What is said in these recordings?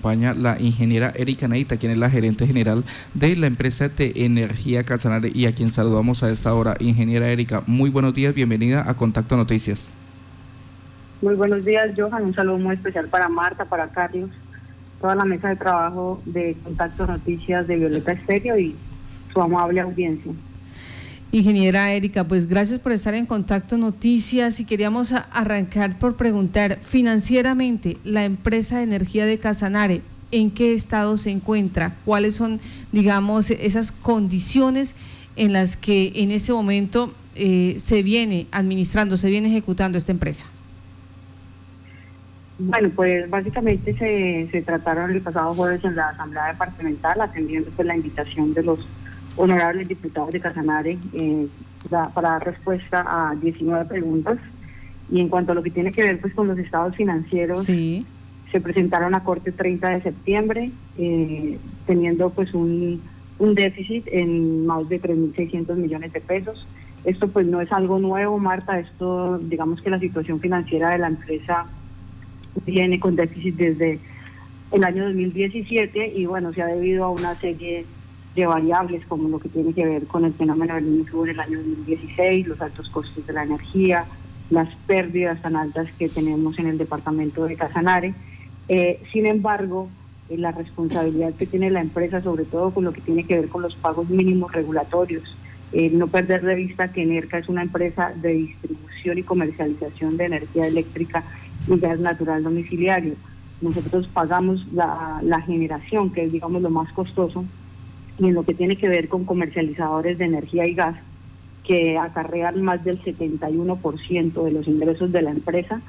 acompaña la ingeniera Erika Neita, quien es la gerente general de la empresa de energía Casanare y a quien saludamos a esta hora. Ingeniera Erika, muy buenos días, bienvenida a Contacto Noticias. Muy buenos días, Johan. Un saludo muy especial para Marta, para Carlos, toda la mesa de trabajo de Contacto Noticias de Violeta Estéreo y su amable audiencia. Ingeniera Erika, pues gracias por estar en Contacto Noticias y queríamos arrancar por preguntar, financieramente, la empresa de energía de Casanare, ¿en qué estado se encuentra? ¿Cuáles son, digamos, esas condiciones en las que en este momento eh, se viene administrando, se viene ejecutando esta empresa? Bueno, pues básicamente se, se trataron el pasado jueves en la Asamblea Departamental, atendiendo pues la invitación de los honorables diputados de Casanare eh, para dar respuesta a 19 preguntas. Y en cuanto a lo que tiene que ver pues con los estados financieros, se presentaron a corte 30 de septiembre, eh, teniendo pues un, un déficit en más de 3.600 millones de pesos. Esto pues no es algo nuevo, Marta, esto digamos que la situación financiera de la empresa viene con déficit desde el año 2017 y bueno, se ha debido a una serie de variables como lo que tiene que ver con el fenómeno del niño en el año 2016, los altos costos de la energía, las pérdidas tan altas que tenemos en el departamento de Casanare. Eh, sin embargo, eh, la responsabilidad que tiene la empresa, sobre todo con lo que tiene que ver con los pagos mínimos regulatorios, no perder de vista que ENERCA es una empresa de distribución y comercialización de energía eléctrica y gas natural domiciliario. Nosotros pagamos la, la generación, que es digamos lo más costoso, y en lo que tiene que ver con comercializadores de energía y gas, que acarrean más del 71% de los ingresos de la empresa,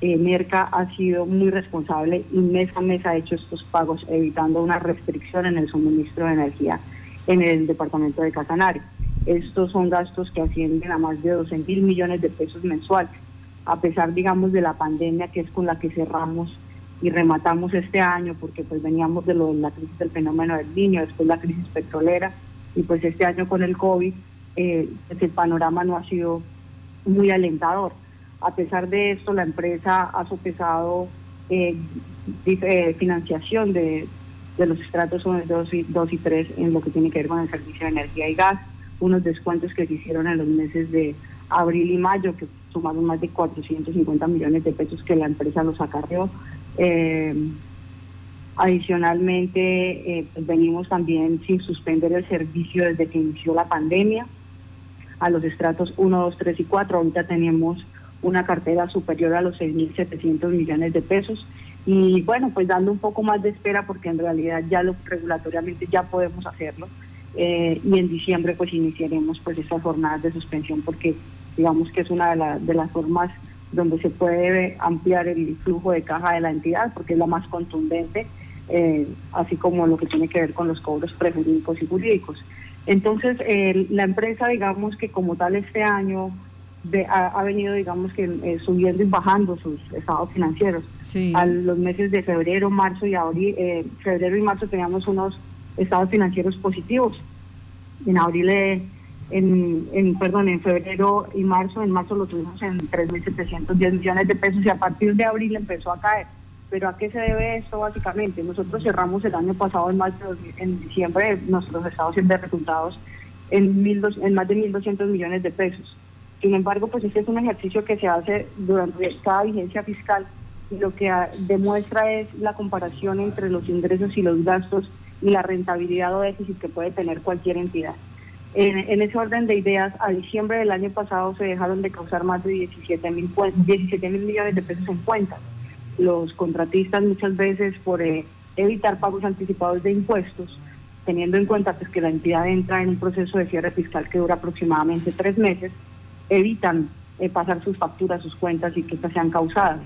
eh, Merca ha sido muy responsable y mes a mes ha hecho estos pagos, evitando una restricción en el suministro de energía en el departamento de Casanare. Estos son gastos que ascienden a más de 12 mil millones de pesos mensuales, a pesar, digamos, de la pandemia que es con la que cerramos y rematamos este año porque pues veníamos de, lo, la crisis del fenómeno del niño, después la crisis petrolera y pues este año con el COVID eh, pues, el panorama no ha sido muy alentador. A pesar de esto, la empresa ha sopesado eh, eh, financiación de, de, los estratos 1, 2 y, 2 y 3 en lo que tiene que ver con el servicio de energía y gas, unos descuentos que se hicieron en los meses de abril y mayo, que sumaron más de 450 millones de pesos que la empresa los acarreó. Eh, adicionalmente, eh, venimos también sin suspender el servicio desde que inició la pandemia a los estratos 1, 2, 3 y 4. Ahorita tenemos una cartera superior a los 6.700 millones de pesos. Y bueno, pues dando un poco más de espera porque en realidad ya lo regulatoriamente ya podemos hacerlo. Eh, y en diciembre pues iniciaremos pues estas jornadas de suspensión porque digamos que es una de, de las formas donde se puede ampliar el flujo de caja de la entidad porque es la más contundente, eh, así como lo que tiene que ver con los cobros prejurídicos y jurídicos. Entonces, la empresa, digamos que como tal este año ha, venido, digamos que eh, subiendo y bajando sus estados financieros. A los meses de febrero, marzo y abril, eh, febrero y marzo teníamos unos estados financieros positivos. En abril en, perdón, en febrero y marzo, en marzo lo tuvimos en 3.710 millones de pesos y a partir de abril empezó a caer. ¿Pero a qué se debe esto básicamente? Nosotros cerramos el año pasado, en, marzo, en diciembre, nuestros estados de resultados en, mil en más de 1.200 millones de pesos. Sin embargo, pues este es un ejercicio que se hace durante cada vigencia fiscal y lo que demuestra es la comparación entre los ingresos y los gastos y la rentabilidad o déficit que puede tener cualquier entidad. En, ese orden de ideas, a diciembre del año pasado se dejaron de causar más de 17 mil 17 mil millones de pesos en cuentas. Los contratistas muchas veces por eh, evitar pagos anticipados de impuestos, teniendo en cuenta pues, que la entidad entra en un proceso de cierre fiscal que dura aproximadamente tres meses, evitan eh, pasar sus facturas, sus cuentas y que estas sean causadas.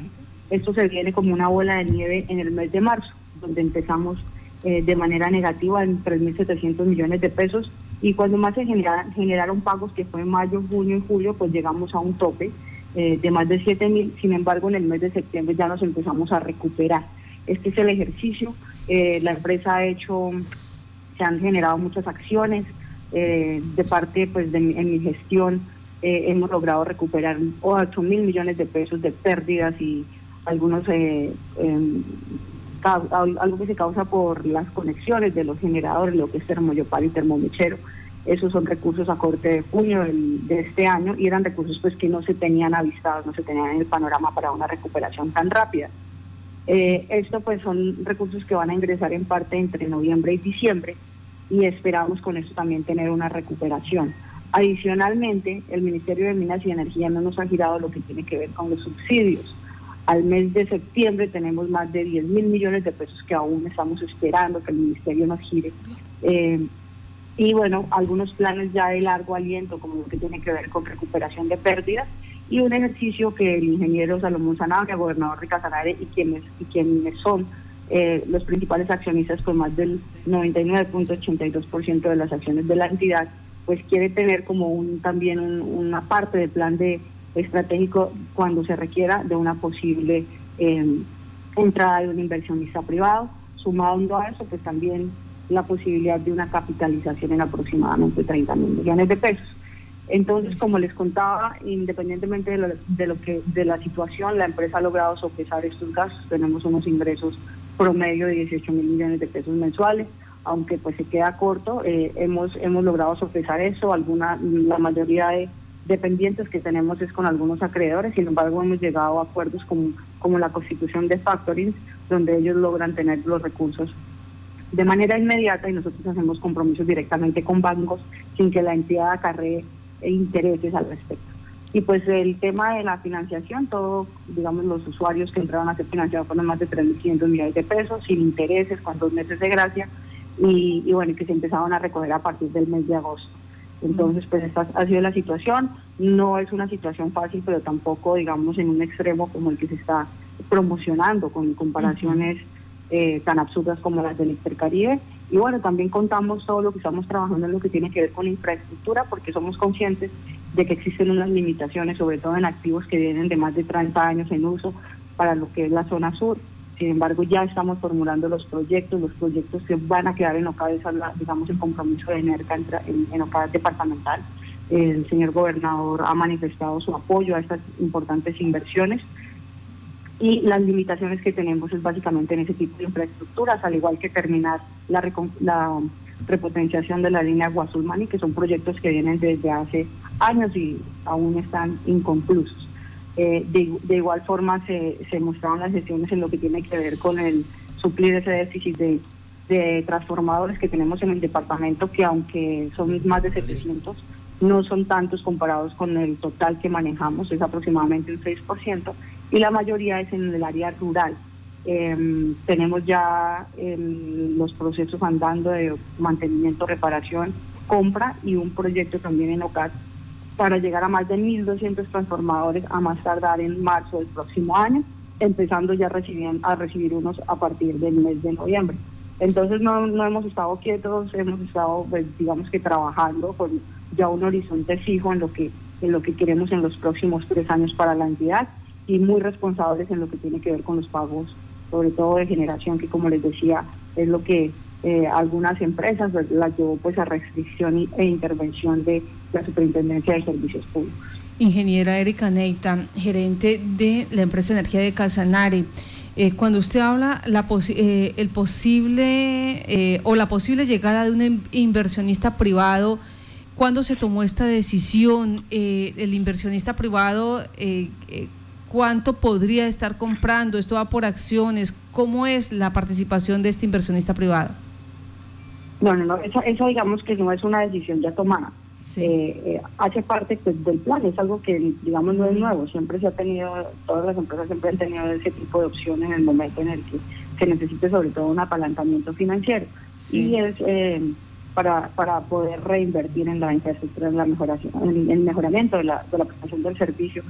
Esto se viene como una bola de nieve en el mes de marzo, donde empezamos eh, de manera negativa en 3.700 millones de pesos y cuando más se generaron pagos, que fue en mayo, junio y julio, pues llegamos a un tope eh, de más de 7 mil. Sin embargo, en el mes de septiembre ya nos empezamos a recuperar. Este es el ejercicio. Eh, la empresa ha hecho, se han generado muchas acciones. Eh, de parte pues de en mi gestión hemos logrado recuperar 8 mil millones de pesos de pérdidas y algunos em, algo que se causa por las conexiones de los generadores, lo que es termoyopal y termomechero. Esos son recursos a corte de junio de este año y eran recursos pues que no se tenían avistados, no se tenían en el panorama para una recuperación tan rápida. Eh, esto pues son recursos que van a ingresar en parte entre noviembre y diciembre y esperamos con esto también tener una recuperación. Adicionalmente, el Ministerio de Minas y Energía no nos ha girado lo que tiene que ver con los subsidios. Al mes de septiembre tenemos más de 10 mil millones de pesos que aún estamos esperando que el Ministerio nos gire. Eh, y bueno, algunos planes ya de largo aliento, como lo que tiene que ver con recuperación de pérdidas, y un ejercicio que el ingeniero Salomón Sanabria, gobernador de y quienes, y quienes son eh, los principales accionistas con más del 99.82% de las acciones de la entidad, pues quiere tener como un también una parte del plan de estratégico cuando se requiera de una posible eh, entrada de un inversionista privado. Sumado a eso, pues también la posibilidad de una capitalización en aproximadamente 30 mil millones de pesos. Entonces, como les contaba, independientemente de lo, de que de la situación, la empresa ha logrado sopesar estos gastos. Tenemos unos ingresos promedio de 18 mil millones de pesos mensuales, aunque pues se queda corto. Eh, hemos hemos logrado sopesar eso. Alguna, la mayoría de dependientes que tenemos es con algunos acreedores. Sin embargo, hemos llegado a acuerdos como como la constitución de factoring, donde ellos logran tener los recursos de manera inmediata y nosotros hacemos compromisos directamente con bancos sin que la entidad acarree intereses al respecto. Y pues el tema de la financiación, todos, digamos, los usuarios que entraron a ser financiados fueron más de 3.500 millones de pesos, sin intereses, con dos meses de gracia, y, y bueno, que se empezaron a recoger a partir del mes de agosto. Entonces, pues esta ha sido la situación. No es una situación fácil, pero tampoco, digamos, en un extremo como el que se está promocionando con comparaciones eh, tan absurdas como las del Intercaribe. Y bueno, también contamos todo lo que estamos trabajando en lo que tiene que ver con infraestructura, porque somos conscientes de que existen unas limitaciones, sobre todo en activos que vienen de más de 30 años en uso para lo que es la zona sur. Sin embargo, ya estamos formulando los proyectos, los proyectos que van a quedar en OCAD, digamos, el compromiso de NERCA en, en departamental. El señor gobernador ha manifestado su apoyo a estas importantes inversiones y las limitaciones que tenemos es básicamente en ese tipo de infraestructuras, al igual que terminar la, la repotenciación de la línea Guasulmani, que son proyectos que vienen desde hace años y aún están inconclusos. Eh, de, igual forma se, mostraron las sesiones en lo que tiene que ver con el suplir ese déficit de, transformadores que tenemos en el departamento, que aunque son más de 700, no son tantos comparados con el total que manejamos, es aproximadamente un 6%, y la mayoría es en el área rural. Em, tenemos ya em, los procesos andando de mantenimiento, reparación, compra y un proyecto también en OCAT para llegar a más de 1.200 transformadores a más tardar en marzo del próximo año, empezando ya a recibir, a recibir unos a partir del mes de noviembre. Entonces no, no hemos estado quietos, hemos estado, pues, digamos que trabajando con ya un horizonte fijo en lo que en lo que queremos en los próximos tres años para la entidad y muy responsables en lo que tiene que ver con los pagos, sobre todo de generación, que como les decía, es lo que eh, algunas empresas pues, las llevó pues a restricción e intervención de la Superintendencia de Servicios Públicos. Ingeniera Erika Neita, gerente de la empresa Energía de Casanare. Eh, cuando usted habla la eh, el posible o la posible llegada de un inversionista privado ¿Cuándo se tomó esta decisión? Eh, el inversionista privado, eh, eh, ¿cuánto podría estar comprando? ¿Esto va por acciones? ¿Cómo es la participación de este inversionista privado? No, no, no, eso, digamos que no es una decisión ya tomada. hace parte pues, del plan, es algo que digamos no es nuevo, siempre se ha tenido, todas las empresas siempre han tenido ese tipo de opciones en el momento en el que se necesite sobre todo un apalancamiento financiero. Y es para, para poder reinvertir en la infraestructura, en, la mejoración, en el mejoramiento de la, de la prestación del servicio,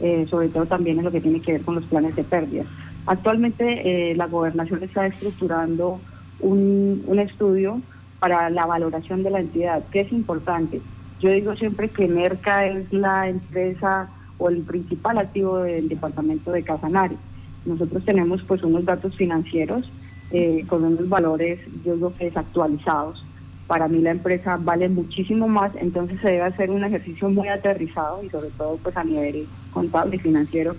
eh, sobre todo también en lo que tiene que ver con los planes de pérdida. Actualmente eh, la gobernación está estructurando un, un estudio para la valoración de la entidad, que es importante. Yo digo siempre que Merca es la empresa o el principal activo del departamento de Casanare. Nosotros tenemos pues unos datos financieros eh, con unos valores, yo digo que desactualizados, para mí la empresa vale muchísimo más, entonces se debe hacer un ejercicio muy aterrizado y sobre todo pues a nivel contable y financiero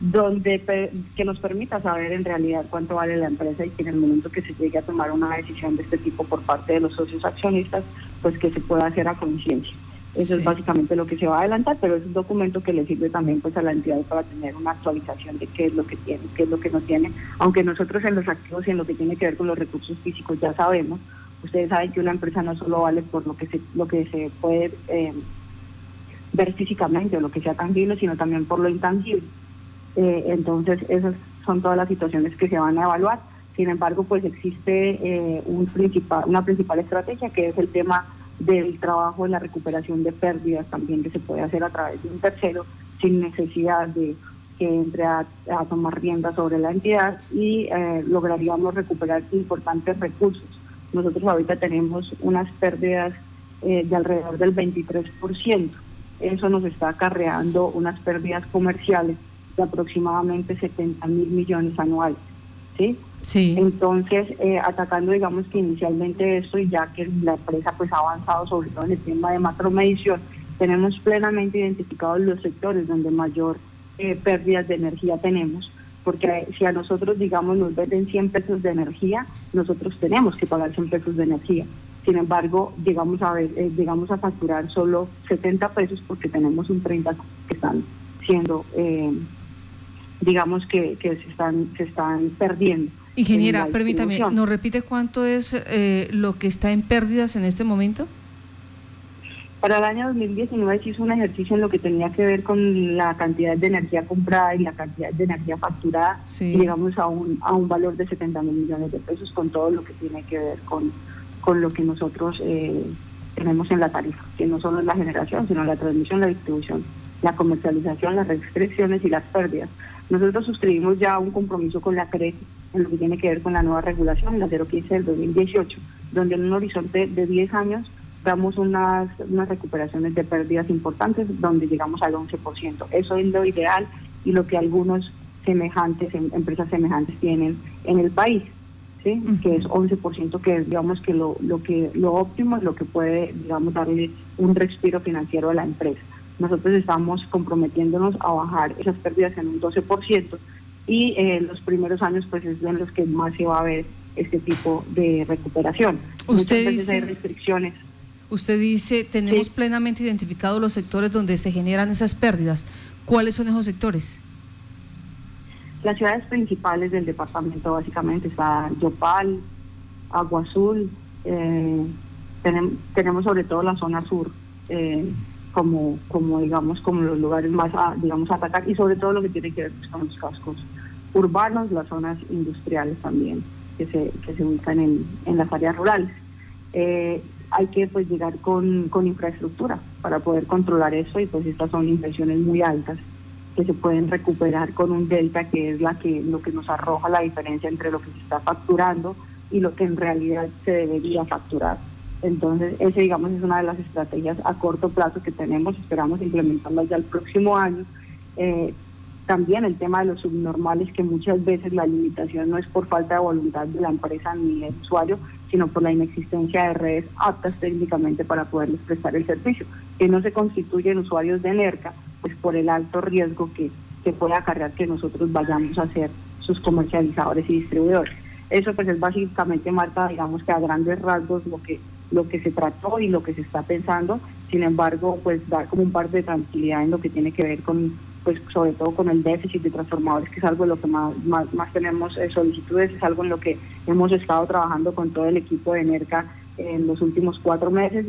donde que nos permita saber en realidad cuánto vale la empresa y que en el momento que se llegue a tomar una decisión de este tipo por parte de los socios accionistas, pues que se pueda hacer a conciencia. Eso es básicamente lo que se va a adelantar, pero es un documento que le sirve también pues a la entidad para tener una actualización de qué es lo que tiene, qué es lo que no tiene, aunque nosotros en los activos y en lo que tiene que ver con los recursos físicos ya sabemos, ustedes saben que una empresa no solo vale por lo que se, lo que se puede eh, ver físicamente o lo que sea tangible, sino también por lo intangible. Eh, entonces esas son todas las situaciones que se van a evaluar. Sin embargo, pues existe eh, una principal estrategia que es el tema del trabajo en la recuperación de pérdidas también que se puede hacer a través de un tercero sin necesidad de que entre a, tomar rienda sobre la entidad y eh, lograríamos recuperar importantes recursos. Nosotros ahorita tenemos unas pérdidas de alrededor del 23%. Eso nos está acarreando unas pérdidas comerciales de aproximadamente 70 mil millones anuales. ¿sí? Sí. Entonces, eh, atacando, digamos que inicialmente esto y ya que la empresa pues ha avanzado sobre todo en el tema de macromedición, tenemos plenamente identificados los sectores donde mayor eh, pérdidas de energía tenemos, porque si a nosotros, digamos, nos venden 100 pesos de energía, nosotros tenemos que pagar 100 pesos de energía. Sin embargo, llegamos a, ver, eh, llegamos a facturar solo 70 pesos porque tenemos un 30 que están siendo, eh, digamos que, que se, están, se están perdiendo. Ingeniera, permítame, ¿nos repite cuánto es eh, lo que está en pérdidas en este momento? Para el año 2019 se hizo un ejercicio en lo que tenía que ver con la cantidad de energía comprada y la cantidad de energía facturada. Y llegamos a un, a un valor de 70 mil millones de pesos con todo lo que tiene que ver con, con lo que nosotros eh, tenemos en la tarifa, que no solo es la generación, sino la transmisión, la distribución, la comercialización, las restricciones y las pérdidas. Nosotros suscribimos ya un compromiso con la CRE en lo que tiene que ver con la nueva regulación, la 015 del 2018, donde en un horizonte de 10 años damos unas, unas recuperaciones de pérdidas importantes, donde llegamos al 11%. Eso es lo ideal y lo que algunos semejantes, em, empresas semejantes tienen en el país, ¿sí? que es 11%, que es digamos que lo, lo que lo óptimo es lo que puede digamos darle un respiro financiero a la empresa. Nosotros estamos comprometiéndonos a bajar esas pérdidas en un 12% y en los primeros años pues es en los que más se va a ver este tipo de recuperación. Usted dice, hay restricciones. Usted dice, tenemos plenamente identificados los sectores donde se generan esas pérdidas. ¿Cuáles son esos sectores? Las ciudades principales del departamento básicamente están Yopal, Agua Azul, eh, tenemos, sobre todo la zona sur. Eh, como, como digamos, como los lugares más a, digamos, atacar y sobre todo lo que tiene que ver con los cascos urbanos, las zonas industriales también que se, que se ubican en, en las áreas rurales. Eh, hay que pues llegar con, con infraestructura para poder controlar eso y pues estas son inversiones muy altas que se pueden recuperar con un delta que es la que lo que nos arroja la diferencia entre lo que se está facturando y lo que en realidad se debería facturar. Entonces, ese, digamos, es una de las estrategias a corto plazo que tenemos. Esperamos implementarlas ya el próximo año. Eh, también el tema de los subnormales, que muchas veces la limitación no es por falta de voluntad de la empresa ni del usuario, sino por la inexistencia de redes aptas técnicamente para poderles prestar el servicio, que no se constituyen usuarios de NERCA, pues por el alto riesgo que, que puede acarrear que nosotros vayamos a ser sus comercializadores y distribuidores. Eso pues es básicamente, Marta, digamos que a grandes rasgos lo que lo que se trató y lo que se está pensando. Sin embargo, pues dar como un par de tranquilidad en lo que tiene que ver con, pues sobre todo con el déficit de transformadores, que es algo de lo que más, más, tenemos eh, solicitudes, es algo en lo que hemos estado trabajando con todo el equipo de NERCA en los últimos cuatro meses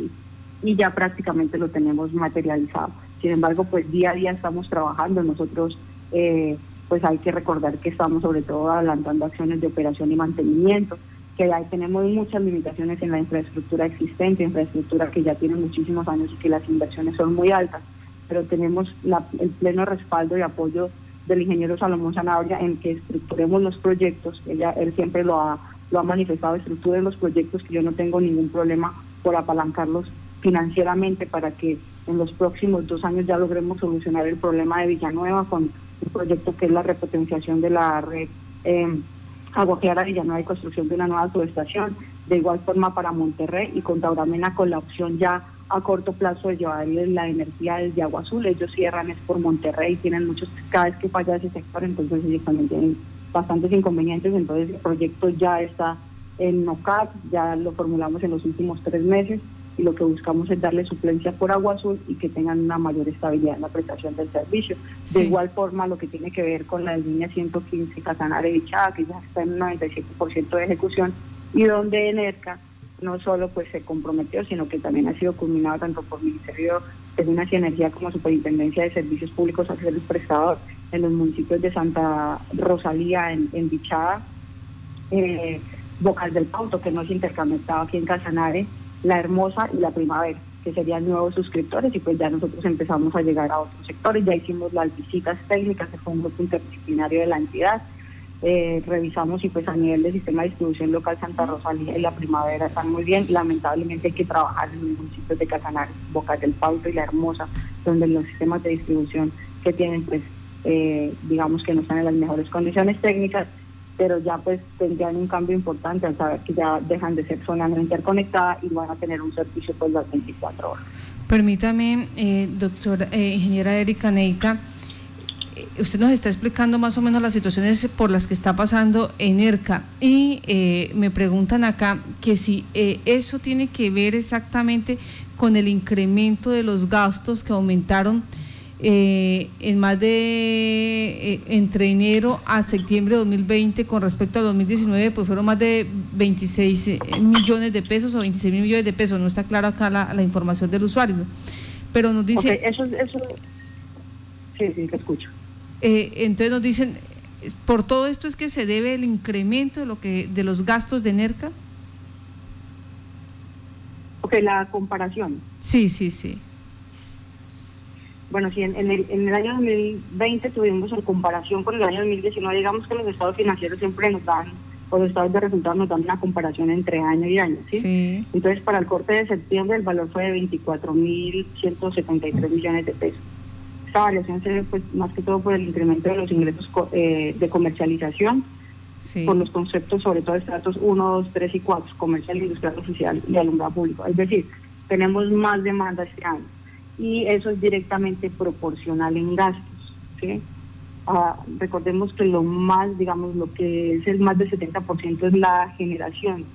y, ya prácticamente lo tenemos materializado. Sin embargo, pues día a día estamos trabajando, nosotros eh, pues hay que recordar que estamos sobre todo adelantando acciones de operación y mantenimiento, que ahí tenemos muchas limitaciones en la infraestructura existente, infraestructura que ya tiene muchísimos años y que las inversiones son muy altas, pero tenemos el pleno respaldo y apoyo del ingeniero Salomón Sanabria en que estructuremos los proyectos, ella, él siempre lo ha, lo ha manifestado, estructuren los proyectos que yo no tengo ningún problema por apalancarlos financieramente para que en los próximos dos años ya logremos solucionar el problema de Villanueva con un proyecto que es la repotenciación de la red. Eh, Agua Clara Villanueva y construcción de una nueva subestación, de igual forma para Monterrey y con Tauramena con la opción ya a corto plazo de llevarles la energía desde Agua Azul. Ellos cierran es por Monterrey, tienen muchos, cada vez que falla ese sector, entonces ellos también tienen bastantes inconvenientes, entonces el proyecto ya está en NOCAP, ya lo formulamos en los últimos tres meses y lo que buscamos es darle suplencia por agua azul y que tengan una mayor estabilidad en la prestación del servicio. De igual forma, lo que tiene que ver con la línea 115 Casanare Bichada, que ya está en un 97% de ejecución, y donde ENERCA no solo pues se comprometió, sino que también ha sido culminado tanto por el Ministerio de Minas y Energía como Superintendencia de Servicios Públicos a ser el prestador en los municipios de Santa Rosalía, en, en Bichada, eh, Bocal del Pauto, que no es interconectado aquí en Casanare, La Hermosa y La Primavera, que serían nuevos suscriptores y pues ya nosotros empezamos a llegar a otros sectores, ya hicimos las visitas técnicas, que fue un grupo interdisciplinario de la entidad, eh, revisamos y pues a nivel del sistema de distribución local Santa Rosalía y la primavera están muy bien. Lamentablemente hay que trabajar en los municipios de Casanares, Boca del Pauto y La Hermosa, donde los sistemas de distribución que tienen pues eh, digamos que no están en las mejores condiciones técnicas, pero ya pues tendrían un cambio importante al saber que ya dejan de ser zona no interconectada y van a tener un servicio pues las 24 horas. Permítame, eh, doctora, eh, ingeniera Erika Neita, usted nos está explicando más o menos las situaciones por las que está pasando en ERCA y eh, me preguntan acá que si eh, eso tiene que ver exactamente con el incremento de los gastos que aumentaron eh, en más de entre enero a septiembre de 2020 con respecto a 2019 pues fueron más de 26 millones de pesos o 26 mil millones de pesos no está claro acá la, información del usuario pero nos dice eso eso sí sí te escucho eh, entonces nos dicen, por todo esto es que se debe el incremento de, lo que, de los gastos de NERCA. Ok, la comparación. Sí, sí, sí. Bueno, sí, en, el, en el año 2020 tuvimos en comparación con el año 2019, digamos que los estados financieros siempre nos dan, o los estados de resultados nos dan una comparación entre año y año, ¿sí? sí. Entonces, para el corte de septiembre el valor fue de 24.173 millones de pesos. Esta variación se ve pues, más que todo por el incremento de los ingresos eh, de comercialización, por los conceptos sobre todo estratos 1, 2, 3 y 4, comercial, industrial, oficial y alumbrado público. Es decir, tenemos más demanda este año y eso es directamente proporcional en gastos. ¿sí? Ah, recordemos que lo más, digamos, lo que es el más del 70% es la generación,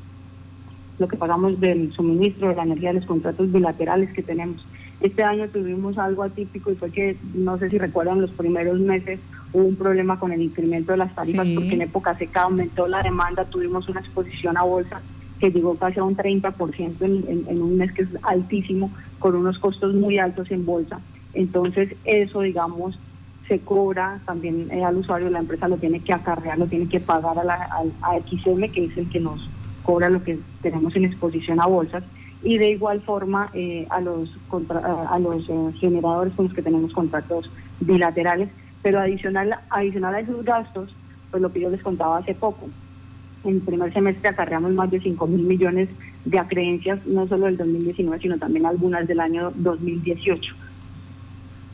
lo que pagamos del suministro de la energía de los contratos bilaterales que tenemos. Este año tuvimos algo atípico y fue que, no sé si recuerdan, los primeros meses hubo un problema con el incremento de las tarifas porque en época seca aumentó la demanda, tuvimos una exposición a bolsa que llegó casi a un 30% en, en, un mes que es altísimo, con unos costos muy altos en bolsa. Entonces eso, digamos, se cobra también eh, al usuario, la empresa lo tiene que acarrear, lo tiene que pagar a, la, XM, que es el que nos cobra lo que tenemos en exposición a bolsas y de igual forma eh, a los, a los eh, generadores con los que tenemos contratos bilaterales, pero adicional, adicional a esos gastos, pues lo que yo les contaba hace poco, en el primer semestre acarreamos más de 5 mil millones de acreencias, no solo del 2019, sino también algunas del año 2018.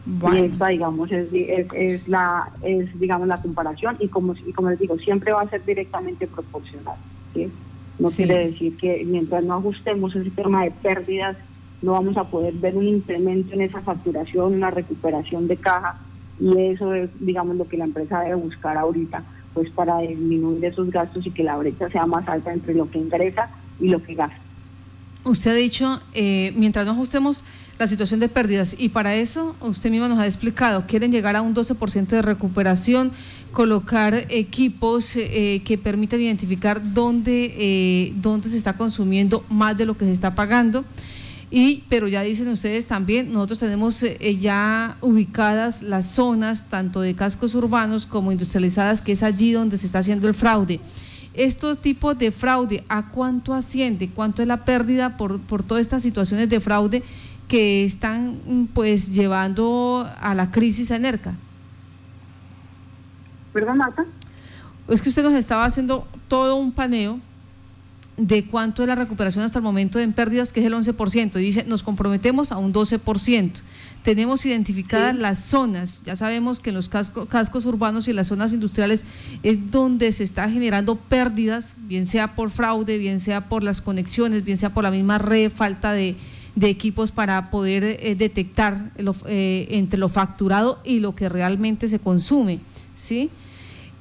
Y esta, digamos, es, es, la, es, digamos, la comparación y como, y como les digo, siempre va a ser directamente proporcional. ¿sí? No quiere decir que mientras no ajustemos el sistema de pérdidas, no vamos a poder ver un incremento en esa facturación, una recuperación de caja, y eso es, digamos, lo que la empresa debe buscar ahorita, pues para disminuir esos gastos y que la brecha sea más alta entre lo que ingresa y lo que gasta. Usted ha dicho, eh, mientras no ajustemos la situación de pérdidas, y para eso usted mismo nos ha explicado, quieren llegar a un 12% de recuperación, colocar equipos eh, que permitan identificar dónde, eh, dónde se está consumiendo más de lo que se está pagando. Y, pero ya dicen ustedes también, nosotros tenemos ya ubicadas las zonas, tanto de cascos urbanos como industrializadas, que es allí donde se está haciendo el fraude estos tipos de fraude, ¿a cuánto asciende? ¿Cuánto es la pérdida por, por todas estas situaciones de fraude que están pues llevando a la crisis en ERCA? ¿Perdón, Marta? Es que usted nos estaba haciendo todo un paneo de cuánto es la recuperación hasta el momento en pérdidas, que es el 11%. Y dice, nos comprometemos a un 12%. Tenemos identificadas las zonas, ya sabemos que en los cascos urbanos y las zonas industriales es donde se está generando pérdidas, bien sea por fraude, bien sea por las conexiones, bien sea por la misma red, falta de, de equipos para poder eh, detectar eh, entre lo facturado y lo que realmente se consume, ¿sí?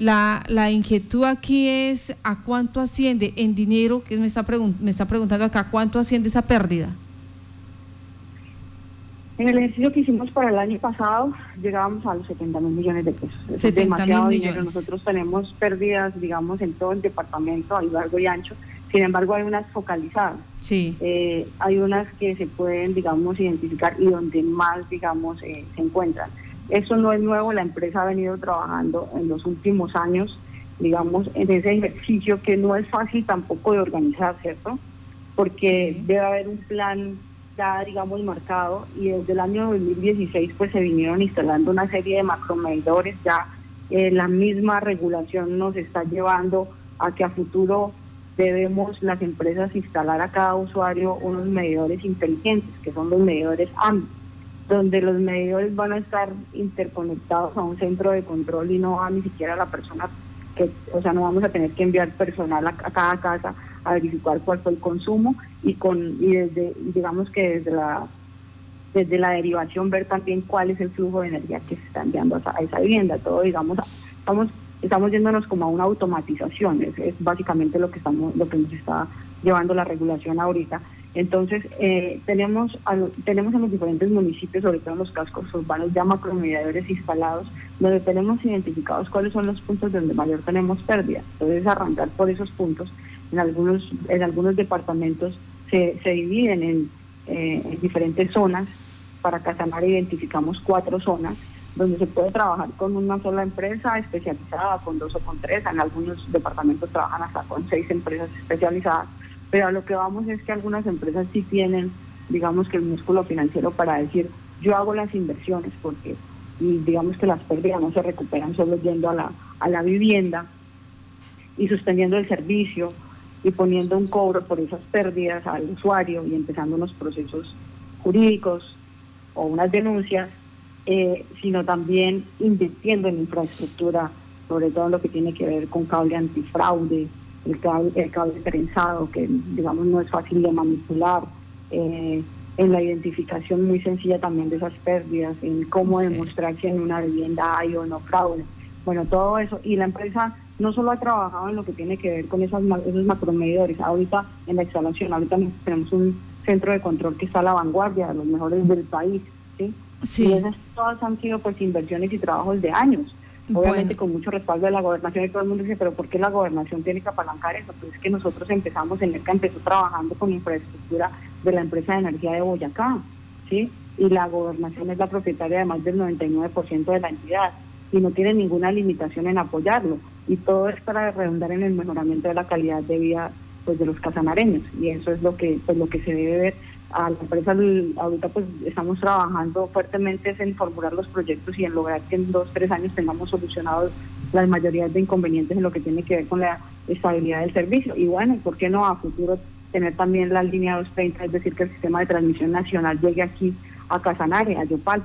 La, la, inquietud aquí es a cuánto asciende en dinero, que me está, me está preguntando acá, ¿cuánto asciende esa pérdida? En el ejercicio que hicimos para el año pasado llegábamos a los 70 mil millones de pesos. Es demasiado dinero. Nosotros tenemos pérdidas, digamos, en todo el departamento a lo largo y ancho. Sin embargo, hay unas focalizadas. Sí. Eh, hay unas que se pueden, digamos, identificar y donde más, digamos, eh, se encuentran. Eso no es nuevo, la empresa ha venido trabajando en los últimos años, digamos, en ese ejercicio que no es fácil tampoco de organizar, ¿cierto? Porque debe haber un plan ya, digamos, marcado y desde el año 2016 pues se vinieron instalando una serie de macromedidores, ya eh, la misma regulación nos está llevando a que a futuro debemos las empresas instalar a cada usuario unos medidores inteligentes, que son los medidores AMI donde los medidores van a estar interconectados a un centro de control y no a ni siquiera la persona que, o sea, no vamos a tener que enviar personal a, cada casa a verificar cuál fue el consumo y con y desde digamos que desde la desde la derivación ver también cuál es el flujo de energía que se está enviando a, esa vivienda. Todo digamos estamos estamos yéndonos como a una automatización. Es, es básicamente lo que estamos lo que nos está llevando la regulación ahorita entonces, eh, tenemos, tenemos en los diferentes municipios, sobre todo en los cascos urbanos, ya macromediadores instalados, donde tenemos identificados cuáles son los puntos donde mayor tenemos pérdida. Entonces, arrancar por esos puntos. En algunos, en algunos departamentos se, se dividen en, eh, en diferentes zonas. Para Casanare identificamos cuatro zonas donde se puede trabajar con una sola empresa especializada, con dos o con tres. En algunos departamentos trabajan hasta con seis empresas especializadas pero a lo que vamos es que algunas empresas sí tienen, digamos que el músculo financiero para decir, yo hago las inversiones porque digamos que las pérdidas no se recuperan solo yendo a la, a la vivienda y suspendiendo el servicio y poniendo un cobro por esas pérdidas al usuario y empezando unos procesos jurídicos o unas denuncias, eh, sino también invirtiendo en infraestructura, sobre todo en lo que tiene que ver con cable antifraude, el cable, el cable trenzado, que digamos no es fácil de manipular, eh, en la identificación muy sencilla también de esas pérdidas, en cómo demostrar si en una vivienda hay o no fraude. Bueno, todo eso. Y la empresa no solo ha trabajado en lo que tiene que ver con esas, esos macromedidores, ahorita en la instalación, ahorita tenemos un centro de control que está a la vanguardia de los mejores del país, ¿sí? Sí. Y esas todas han sido pues inversiones y trabajos de años obviamente con mucho respaldo de la gobernación y todo el mundo dice, pero ¿por qué la gobernación tiene que apalancar eso? Pues es que nosotros empezamos, en ERCA empezó trabajando con infraestructura de la empresa de energía de Boyacá, ¿sí? Y la gobernación es la propietaria de más del 99% de la entidad y no tiene ninguna limitación en apoyarlo. Y todo es para redundar en el mejoramiento de la calidad de vida pues de los casanareños y eso es lo que pues lo que se debe ver a la empresa ahorita pues estamos trabajando fuertemente en formular los proyectos y en lograr que en dos, tres años tengamos solucionados las mayorías de inconvenientes en lo que tiene que ver con la estabilidad del servicio. Y bueno, ¿por qué no a futuro tener también la línea 230, es decir, que el sistema de transmisión nacional llegue aquí a Casanare, a Yopal?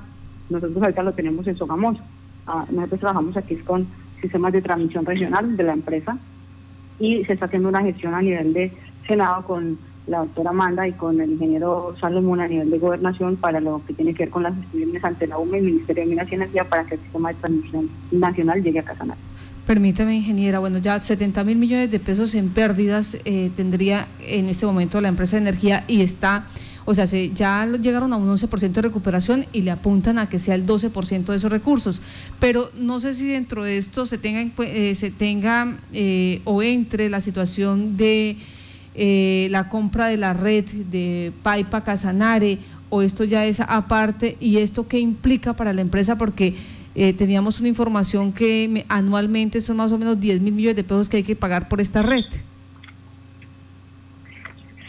Nosotros ahorita lo tenemos en Sogamoso. Ah, nosotros trabajamos aquí con sistemas de transmisión regional de la empresa y se está haciendo una gestión a nivel de Senado con la doctora Amanda y con el ingeniero Salomón a nivel de gobernación para lo que tiene que ver con las gestiones ante la UME y el Ministerio de Minas y Energía para que el sistema de transmisión nacional llegue a Casanare. Permítame, ingeniera, bueno, ya 70 mil millones de pesos en pérdidas eh, tendría en este momento la empresa de energía y está, o sea, se, ya llegaron a un 11% de recuperación y le apuntan a que sea el 12% de esos recursos. Pero no sé si dentro de esto se tenga, eh, se tenga eh, o entre la situación de eh, la compra de la red de Paipa Casanare o esto ya es aparte y esto qué implica para la empresa porque eh, teníamos una información que anualmente son más o menos 10 mil millones de pesos que hay que pagar por esta red.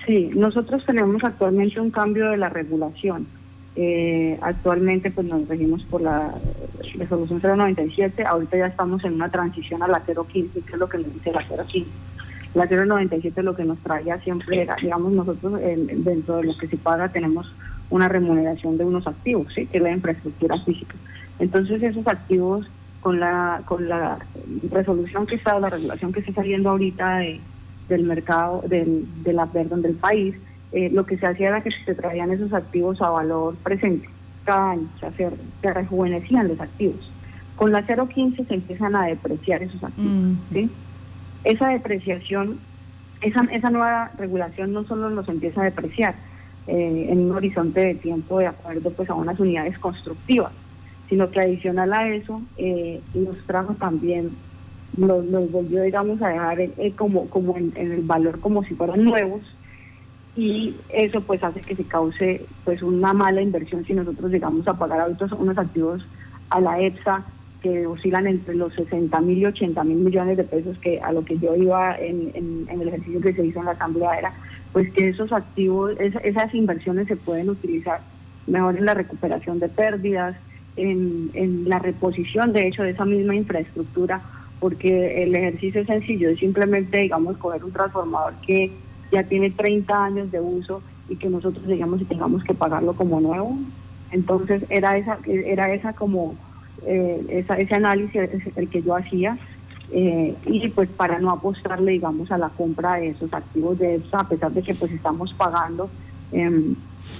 Sí, nosotros tenemos actualmente un cambio de la regulación. Eh, actualmente pues nos regimos por la resolución 097, ahorita ya estamos en una transición a la 015, que es lo que nos dice la 015. La 097 lo que nos traía siempre era, digamos, nosotros dentro de lo que se paga tenemos una remuneración de unos activos, ¿sí? que es la infraestructura física. Entonces esos activos con la con la resolución que está, la regulación que está saliendo ahorita de, del mercado, del, de la, perdón, del país, eh, lo que se hacía era que se traían esos activos a valor presente cada año, o sea, se, rejuvenecían los activos. Con la 015 se empiezan a depreciar esos activos. Mm. Esa depreciación, esa, esa nueva regulación no solo los empieza a depreciar eh, en un horizonte de tiempo de acuerdo pues a unas unidades constructivas, sino que adicional a eso eh, nos trajo también, nos, volvió digamos a dejar eh, como, como en, el valor como si fueran nuevos y eso pues hace que se cause pues una mala inversión si nosotros llegamos a pagar ahorita unos activos a la EPSA que oscilan entre los 60 mil y 80 mil millones de pesos que a lo que yo iba en, el ejercicio que se hizo en la asamblea era pues que esos activos, esas inversiones se pueden utilizar mejor en la recuperación de pérdidas, en, en la reposición de hecho de esa misma infraestructura, porque el ejercicio es sencillo, es simplemente digamos coger un transformador que ya tiene 30 años de uso y que nosotros digamos y tengamos que pagarlo como nuevo. Entonces era esa, era esa como eh, esa, ese análisis el que yo hacía eh, y pues para no apostarle digamos a la compra de esos activos de EPSA a pesar de que pues estamos pagando em,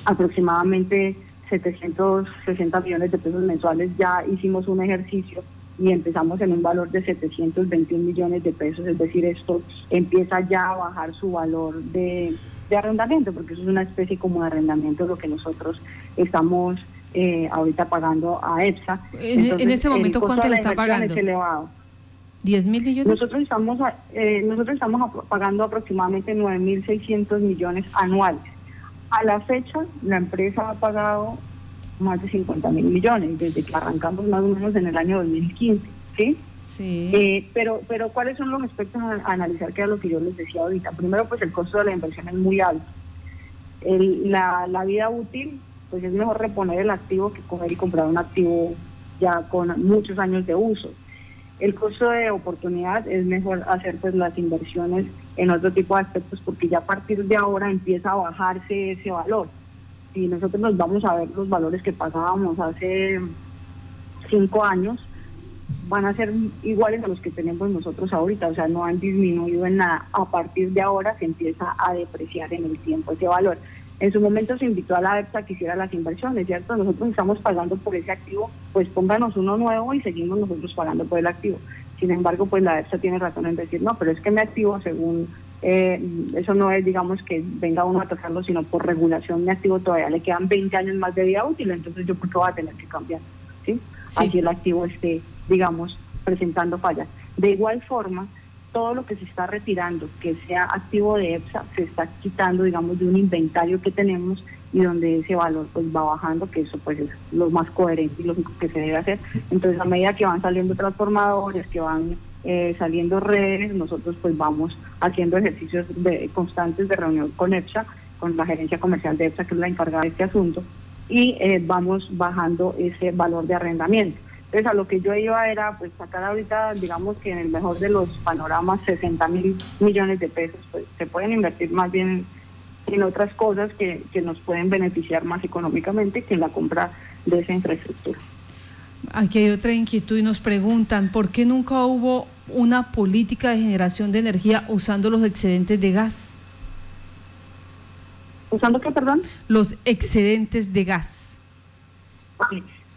aproximadamente 760 millones de pesos mensuales ya hicimos un ejercicio y empezamos en un valor de 721 millones de pesos, es decir, esto empieza ya a bajar su valor de, arrendamiento, porque eso es una especie como de arrendamiento lo que nosotros estamos eh, ahorita pagando a EPSA. En, este momento, ¿cuánto le está pagando? Es elevado. ¿10 mil millones? Nosotros estamos, eh, nosotros estamos pagando aproximadamente 9.600 millones anuales. A la fecha, la empresa ha pagado más de 50 mil millones, desde que arrancamos más o menos en el año 2015, ¿sí? Sí. Eh, pero, pero ¿cuáles son los aspectos a, analizar que era lo que yo les decía ahorita? Primero, pues el costo de la inversión es muy alto. la, la vida útil, pues es mejor reponer el activo que coger y comprar un activo ya con muchos años de uso. El costo de oportunidad es mejor hacer pues las inversiones en otro tipo de aspectos porque ya a partir de ahora empieza a bajarse ese valor si nosotros nos vamos a ver los valores que pasábamos hace cinco años, van a ser iguales a los que tenemos nosotros ahorita, o sea, no han disminuido en nada. A partir de ahora se empieza a depreciar en el tiempo ese valor. En su momento se invitó a la EPSA que hiciera las inversiones, ¿cierto? Nosotros estamos pagando por ese activo, pues pónganos uno nuevo y seguimos nosotros pagando por el activo. Sin embargo, pues la EPSA tiene razón en decir, no, pero es que mi activo, según eh, eso no es, digamos, que venga uno a tocarlo, sino por regulación de activo todavía le quedan 20 años más de vida útil, entonces yo creo que va a tener que cambiar, ¿sí? Así el activo esté, digamos, presentando fallas. De igual forma, todo lo que se está retirando, que sea activo de EPSA, se está quitando, digamos, de un inventario que tenemos y donde ese valor pues va bajando, que eso pues es lo más coherente y lo que se debe hacer. Entonces, a medida que van saliendo transformadores, que van eh, saliendo redes, nosotros pues vamos haciendo ejercicios de, constantes de reunión con EPSA, con la gerencia comercial de EPSA, que es la encargada de este asunto, y eh, vamos bajando ese valor de arrendamiento. Entonces a lo que yo iba era pues sacar ahorita, digamos que en el mejor de los panoramas, 60 mil millones de pesos, pues se pueden invertir más bien en otras cosas que, que nos pueden beneficiar más económicamente que en la compra de esa infraestructura. Aquí hay otra inquietud y nos preguntan, ¿por qué nunca hubo una política de generación de energía usando los excedentes de gas? ¿Usando qué, perdón? Los excedentes de gas.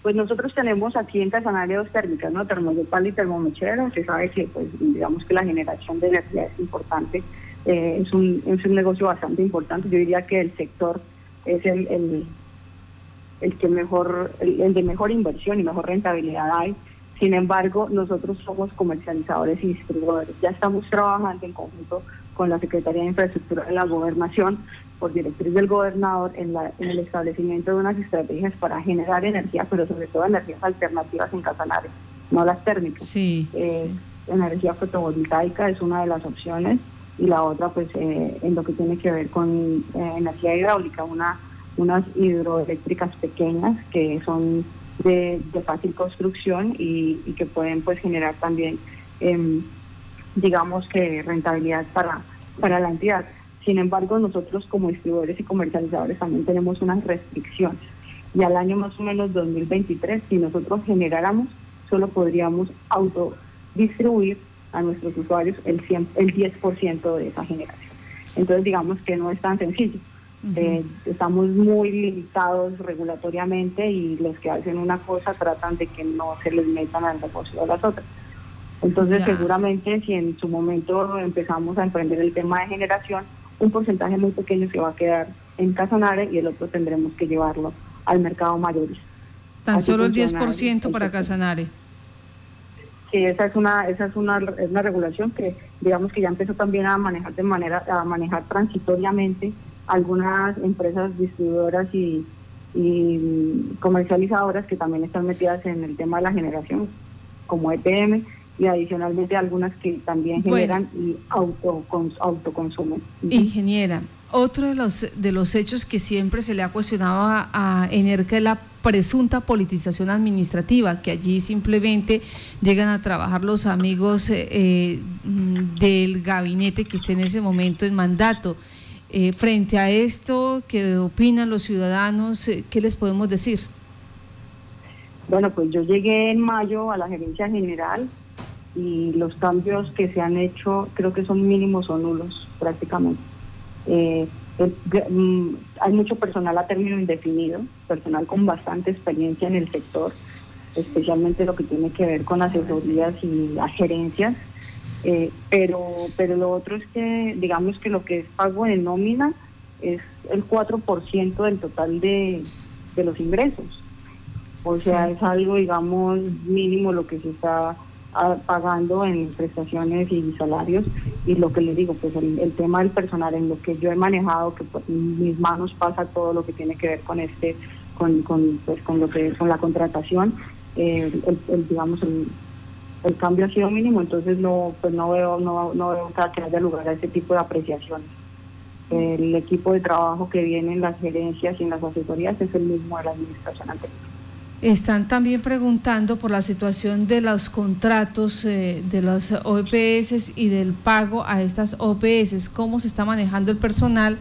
Pues nosotros tenemos aquí en Casanare dos térmicas, ¿no? Termodepal y termomechera. Se sabe que, pues, digamos que la generación de energía es importante, eh, es, un, es un negocio bastante importante. Yo diría que el sector es el el que mejor, el, de mejor inversión y mejor rentabilidad hay. Sin embargo, nosotros somos comercializadores y distribuidores. Ya estamos trabajando en conjunto con la Secretaría de Infraestructura de la Gobernación, por directriz del gobernador, en, la, en el establecimiento de unas estrategias para generar energía, pero sobre todo energías alternativas en Casanare, no las térmicas. Sí, eh, Energía fotovoltaica es una de las opciones y la otra, pues, eh, en lo que tiene que ver con eh, energía hidráulica, una unas hidroeléctricas pequeñas que son de, fácil construcción y, que pueden pues generar también em, digamos que rentabilidad para, para la entidad. Sin embargo, nosotros como distribuidores y comercializadores también tenemos unas restricciones. Y al año más o menos 2023, si nosotros generáramos, solo podríamos autodistribuir a nuestros usuarios el, 100, el 10% de esa generación. Entonces, digamos que no es tan sencillo Eh, estamos muy limitados regulatoriamente y los que hacen una cosa tratan de que no se les metan al negocio de las otras. Entonces, seguramente si en su momento empezamos a emprender el tema de generación, un porcentaje muy pequeño se va a quedar en Casanare y el otro tendremos que llevarlo al mercado mayorista. Tan solo el 10% para Casanare. Sí, esa es una esa es una, es una regulación que digamos que ya empezó también a manejar de manera a manejar transitoriamente algunas empresas distribuidoras y, comercializadoras que también están metidas en el tema de la generación como EPM y adicionalmente algunas que también generan y auto, autoconsumen. Ingeniera, otro de los, de los hechos que siempre se le ha cuestionado a, a Enerca es la presunta politización administrativa, que allí simplemente llegan a trabajar los amigos eh, eh, del gabinete que esté en ese momento en mandato. Eh, frente a esto, ¿qué opinan los ciudadanos? ¿Qué les podemos decir? Bueno, pues yo llegué en mayo a la gerencia general y los cambios que se han hecho creo que son mínimos o nulos prácticamente. Eh, mm, hay mucho personal a término indefinido, personal con bastante experiencia en el sector, especialmente lo que tiene que ver con asesorías y las gerencias. Eh, pero, pero lo otro es que, digamos que lo que es pago de nómina es el 4% del total de, de los ingresos. O sea, es algo, digamos, mínimo lo que se está pagando en prestaciones y salarios. Y lo que les digo pues el, tema del personal en lo que yo he manejado que pues, en mis manos pasa todo lo que tiene que ver con este con, con pues con lo que con la contratación eh, el, digamos el, cambio ha sido mínimo entonces no pues no veo no, no veo que haya lugar a ese tipo de apreciaciones. El equipo de trabajo que viene en las gerencias y en las asesorías es el mismo de la administración anterior están también preguntando por la situación de los contratos eh, de los OPS y del pago a estas OPS, cómo se está manejando el personal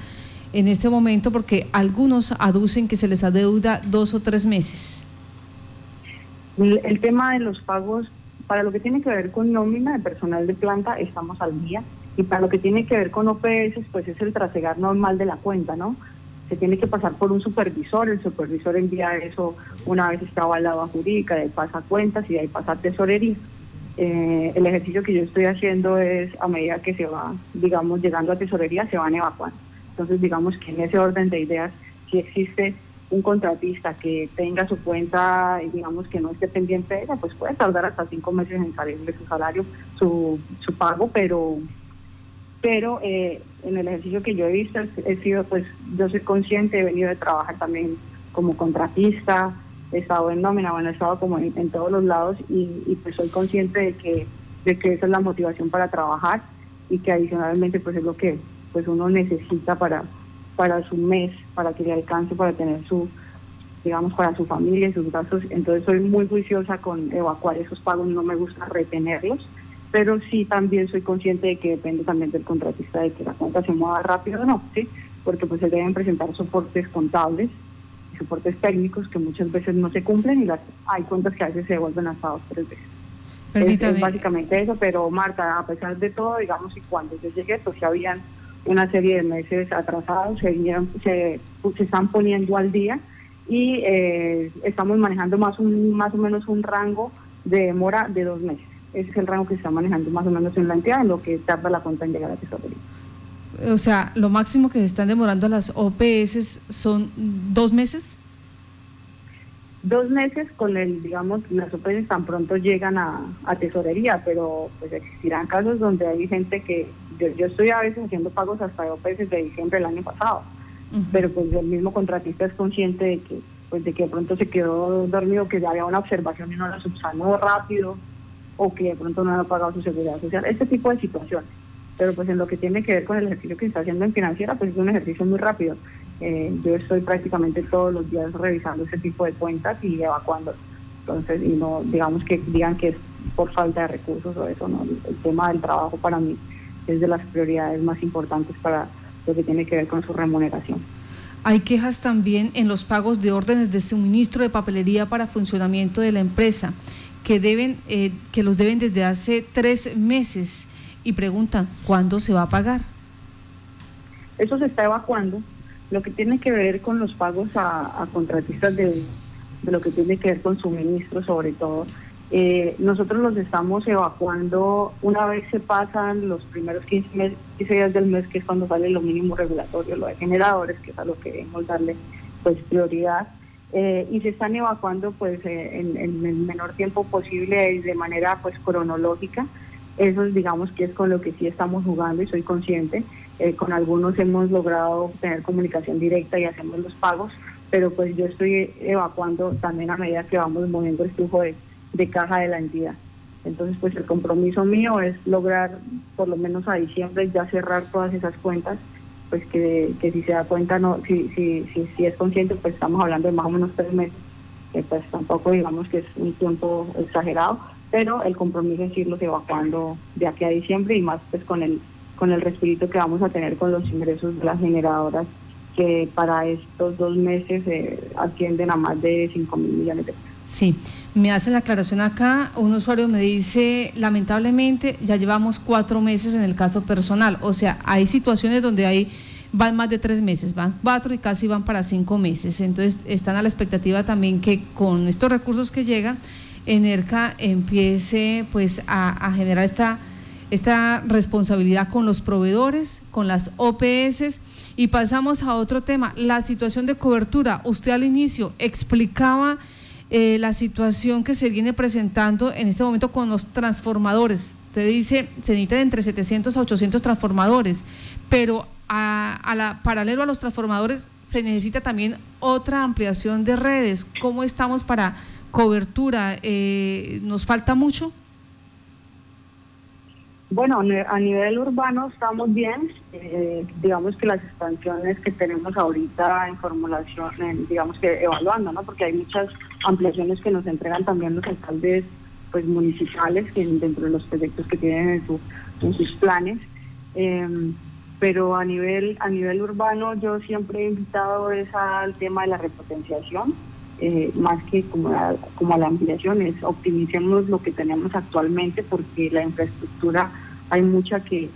en este momento, porque algunos aducen que se les adeuda dos o tres meses. El, tema de los pagos, para lo que tiene que ver con nómina de personal de planta, estamos al día, y para lo que tiene que ver con OPS, pues es el trasegar normal de la cuenta, ¿no? Se tiene que pasar por un supervisor, el supervisor envía eso una vez está avalado a jurídica, de ahí pasa cuentas y de ahí pasa tesorería. Eh, el ejercicio que yo estoy haciendo es a medida que se va, digamos, llegando a tesorería, se van evacuando. Entonces, digamos que en ese orden de ideas, si existe un contratista que tenga su cuenta, digamos que no esté pendiente de ella, pues puede tardar hasta cinco meses en salirle su salario, su, su pago, pero pero eh, en el ejercicio que yo he visto he sido pues yo soy consciente he venido de trabajar también como contratista he estado en nómina bueno he estado como en, todos los lados y, pues soy consciente de que de que esa es la motivación para trabajar y que adicionalmente pues es lo que pues uno necesita para para su mes para que le alcance para tener su digamos para su familia y sus gastos. Entonces soy muy juiciosa con evacuar esos pagos no me gusta retenerlos pero sí también soy consciente de que depende también del contratista de que la cuenta se mueva rápido o no, ¿sí? Porque pues se deben presentar soportes contables y soportes técnicos que muchas veces no se cumplen y las hay cuentas que a veces se devuelven hasta dos tres veces. Es, básicamente eso, pero Marta, a pesar de todo, digamos, y cuando yo llegué, pues ya habían una serie de meses atrasados, se, se, se están poniendo al día y eh, estamos manejando más, un, más o menos un rango de demora de dos meses. Ese es el rango que se está manejando más o menos en la entidad, en lo que tarda la cuenta en llegar a tesorería. O sea, lo máximo que se están demorando las OPS son dos meses. Dos meses con el, digamos, las OPS tan pronto llegan a, tesorería, pero pues existirán casos donde hay gente que, yo, estoy a veces haciendo pagos hasta de OPS de diciembre del año pasado, pero pues el mismo contratista es consciente de que, pues de que de pronto se quedó dormido, que ya había una observación y no la subsanó rápido, o que de pronto no ha pagado su seguridad social, este tipo de situaciones. Pero pues en lo que tiene que ver con el ejercicio que está haciendo en financiera, pues es un ejercicio muy rápido. Eh, yo estoy prácticamente todos los días revisando ese tipo de cuentas y evacuando. Entonces, y no digamos que digan que es por falta de recursos o eso, no. El, tema del trabajo para mí es de las prioridades más importantes para lo que tiene que ver con su remuneración. Hay quejas también en los pagos de órdenes de suministro de papelería para funcionamiento de la empresa que, deben, eh, que los deben desde hace tres meses y preguntan, ¿cuándo se va a pagar? Eso se está evacuando. Lo que tiene que ver con los pagos a, contratistas de, lo que tiene que ver con suministros sobre todo, eh, nosotros los estamos evacuando una vez se pasan los primeros 15, días del mes, que es cuando sale lo mínimo regulatorio, lo de generadores, que es a lo que debemos darle pues prioridad. Eh, y se están evacuando pues eh, en, en, el menor tiempo posible y de manera pues cronológica. Eso digamos que es con lo que sí estamos jugando y soy consciente. Eh, con algunos hemos logrado tener comunicación directa y hacemos los pagos, pero pues yo estoy evacuando también a medida que vamos moviendo el flujo de, caja de la entidad. Entonces, pues el compromiso mío es lograr por lo menos a diciembre ya cerrar todas esas cuentas, pues que, si se da cuenta, no si, si, si, es consciente, pues estamos hablando de más o menos tres meses, que pues tampoco digamos que es un tiempo exagerado, pero el compromiso es irlos evacuando de aquí a diciembre y más pues con el con el respiro que vamos a tener con los ingresos de las generadoras que para estos dos meses eh, ascienden a más de 5 mil millones de pesos. Sí, me hace la aclaración acá, un usuario me dice, lamentablemente ya llevamos cuatro meses en el caso personal, o sea, hay situaciones donde hay van más de tres meses, van cuatro y casi van para cinco meses, entonces están a la expectativa también que con estos recursos que llegan, Enerca empiece pues a, generar esta, esta responsabilidad con los proveedores, con las OPS. Y pasamos a otro tema, la situación de cobertura. Usted al inicio explicaba eh, la situación que se viene presentando en este momento con los transformadores. Usted dice, se necesitan entre 700 a 800 transformadores, pero a, la, paralelo a los transformadores se necesita también otra ampliación de redes. ¿Cómo estamos para cobertura, eh, ¿nos falta mucho? Bueno, a nivel urbano estamos bien. Eh, digamos que las expansiones que tenemos ahorita en formulación, digamos que evaluando, ¿no? Porque hay muchas ampliaciones que nos entregan también los alcaldes pues municipales que dentro de los proyectos que tienen en, sus planes. Em, pero a nivel a nivel urbano yo siempre he invitado es al tema de la repotenciación eh, más que como a, la ampliación, es optimicemos lo que tenemos actualmente porque la infraestructura hay mucha que,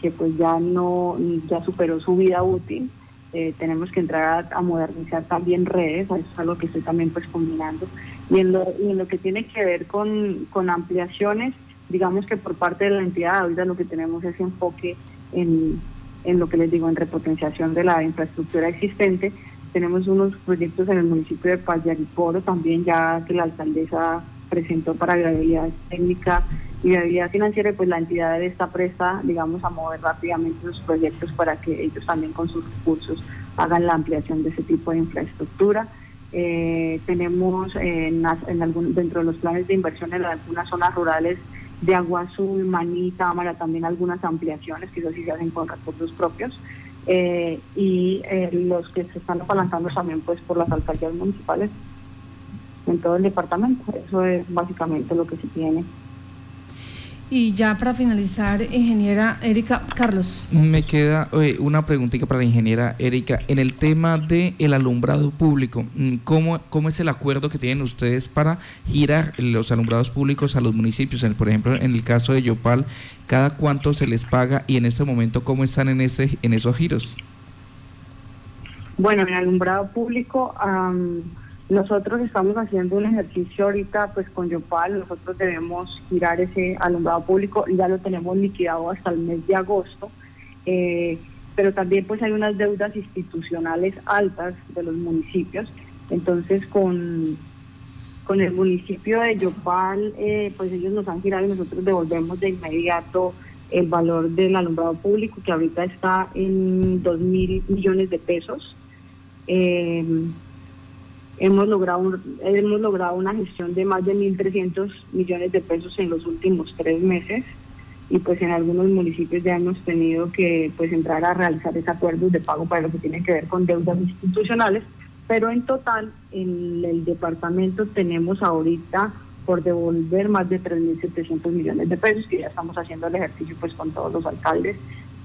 que pues ya no, ya superó su vida útil. Eh, tenemos que entrar a, modernizar también redes, eso es algo que estoy también pues combinando. Y en lo, en lo que tiene que ver con, con ampliaciones, digamos que por parte de la entidad ahorita lo que tenemos es enfoque en, en lo que les digo, en repotenciación de la infraestructura existente, tenemos unos proyectos en el municipio de Payariporo también ya que la alcaldesa presentó para viabilidad técnica y viabilidad financiera, pues la entidad está presta, digamos, a mover rápidamente los proyectos para que ellos también con sus recursos hagan la ampliación de ese tipo de infraestructura. Eh, tenemos dentro de los planes de inversión en algunas zonas rurales de Agua Azul, Maní, Támara, también algunas ampliaciones que eso sí se hacen con recursos propios. Eh, y eh, los que se están apalancando también pues por las alcaldías municipales en todo el departamento. Eso es básicamente lo que se tiene. Y ya para finalizar, ingeniera Erika, Carlos. Me queda eh, una preguntita para la ingeniera Erika. En el tema del el alumbrado público, mm, ¿cómo, ¿cómo es el acuerdo que tienen ustedes para girar los alumbrados públicos a los municipios? por ejemplo, en el caso de Yopal, ¿cada cuánto se les paga y en este momento cómo están en, ese, en esos giros? Bueno, en el alumbrado público... Nosotros estamos haciendo un ejercicio ahorita pues con Yopal, nosotros debemos girar ese alumbrado público, ya lo tenemos liquidado hasta el mes de agosto, eh, pero también pues hay unas deudas institucionales altas de los municipios, entonces con, con el municipio de Yopal eh, pues ellos nos han girado y nosotros devolvemos de inmediato el valor del alumbrado público que ahorita está en 2 mil millones de pesos. Eh, hemos logrado, hemos logrado una gestión de más de 1.300 millones de pesos en los últimos tres meses y pues en algunos municipios ya hemos tenido que pues entrar a realizar esos acuerdos de pago para lo que tiene que ver con deudas institucionales, pero en total en el departamento tenemos ahorita por devolver más de 3.700 millones de pesos, que ya estamos haciendo el ejercicio pues con todos los alcaldes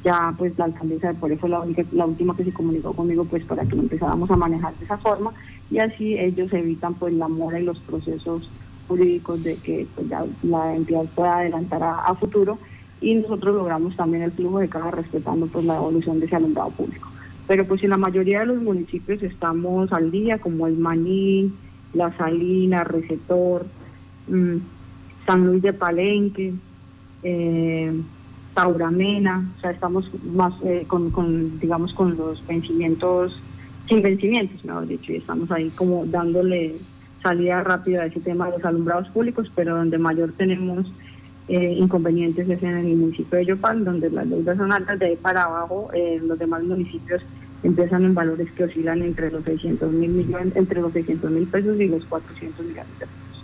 ya pues la alcaldesa de Puebla fue la única, última que se comunicó conmigo pues para que lo empezáramos a manejar de esa forma y así ellos evitan pues la mora y los procesos jurídicos de que pues, la entidad pueda adelantar a, futuro y nosotros logramos también el flujo de caja respetando pues la evolución de ese alumbrado público. Pero pues en la mayoría de los municipios estamos al día, como el Maní, La Salina, Receptor, mm, San Luis de Palenque, eh, Tauramena, o sea, estamos más eh, con, con, digamos, con los vencimientos, sin vencimientos, mejor dicho, y estamos ahí como dándole salida rápida a ese tema de los alumbrados públicos, pero donde mayor tenemos eh, inconvenientes es en el municipio de Yopal, donde las deudas son altas, de ahí para abajo, eh, los demás municipios empiezan en valores que oscilan entre los 600 mil millones, entre los 600 mil pesos y los 400 millones de pesos.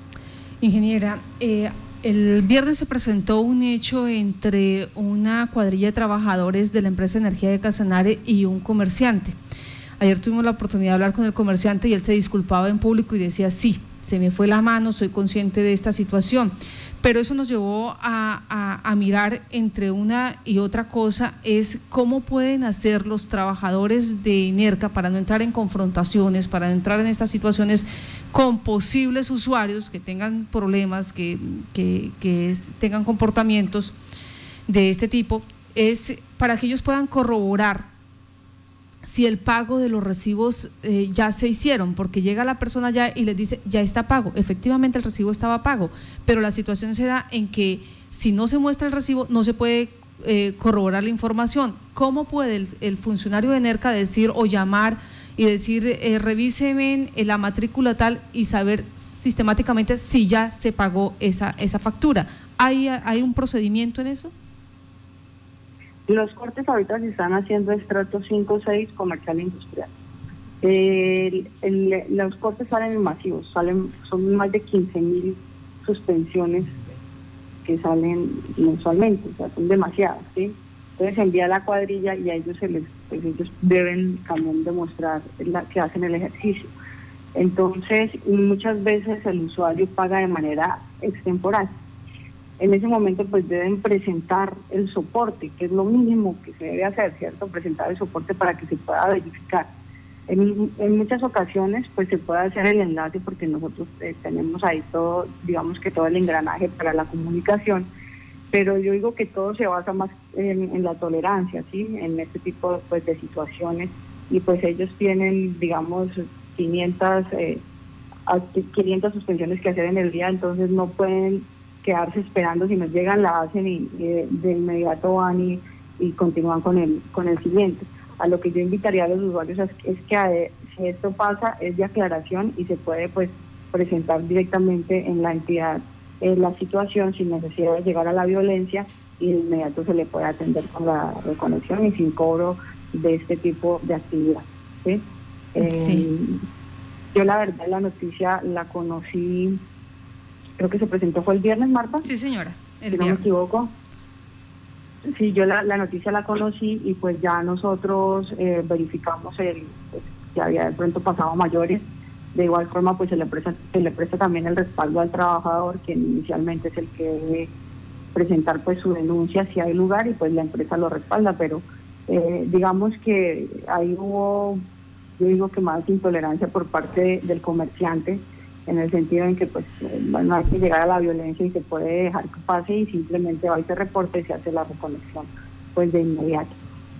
Ingeniera, eh, el viernes se presentó un hecho entre una cuadrilla de trabajadores de la empresa Energía de Casanare y un comerciante. Ayer tuvimos la oportunidad de hablar con el comerciante y él se disculpaba en público y decía, sí, se me fue la mano, soy consciente de esta situación. Pero eso nos llevó a, mirar entre una y otra cosa, es cómo pueden hacer los trabajadores de NERCA para no entrar en confrontaciones, para no entrar en estas situaciones con posibles usuarios que tengan problemas, que, que tengan comportamientos de este tipo, es para que ellos puedan corroborar si el pago de los recibos eh, ya se hicieron, porque llega la persona ya y les dice, ya está pago. Efectivamente el recibo estaba pago, pero la situación se da en que si no se muestra el recibo, no se puede eh, corroborar la información. ¿Cómo puede el, funcionario de NERCA decir o llamar y decir, eh, revíseme la matrícula tal y saber sistemáticamente si ya se pagó esa, esa factura? ¿Hay, ¿Hay un procedimiento en eso? Los cortes ahorita se están haciendo estrato 5 o 6 comercial e industrial. los cortes salen en masivos, salen, son más de 15 mil suspensiones que salen mensualmente, o sea, son demasiadas, ¿sí? Entonces envía la cuadrilla y a ellos se les, pues ellos deben también demostrar la, que hacen el ejercicio. Entonces, muchas veces el usuario paga de manera extemporal en ese momento pues deben presentar el soporte, que es lo mínimo que se debe hacer, ¿cierto? Presentar el soporte para que se pueda verificar. En, muchas ocasiones pues se puede hacer el enlace porque nosotros eh, tenemos ahí todo, digamos que todo el engranaje para la comunicación, pero yo digo que todo se basa más en, la tolerancia, ¿sí? En este tipo pues, de situaciones y pues ellos tienen, digamos, 500, 500 eh, suspensiones que hacer en el día, entonces no pueden quedarse esperando, si nos llegan la hacen y, de inmediato van y, y, continúan con el, con el siguiente. A lo que yo invitaría a los usuarios es, que eh, si esto pasa es de aclaración y se puede pues presentar directamente en la entidad eh, la situación sin necesidad de llegar a la violencia y de inmediato se le puede atender con la reconexión y sin cobro de este tipo de actividad. ¿sí? Eh, yo la verdad la noticia la conocí creo que se presentó fue el viernes, Marta. Sí, señora. si no me equivoco. Sí, yo la, noticia la conocí y pues ya nosotros eh, verificamos el pues, que había de pronto pasado mayores. De igual forma, pues se le presta, se también el respaldo al trabajador, que inicialmente es el que debe presentar pues su denuncia si hay lugar y pues la empresa lo respalda, pero eh, digamos que ahí hubo, yo digo que más intolerancia por parte del comerciante en el sentido en que pues no hay que llegar a la violencia y se puede dejar que pase y simplemente va y se reporte y se hace la reconexión pues de inmediato.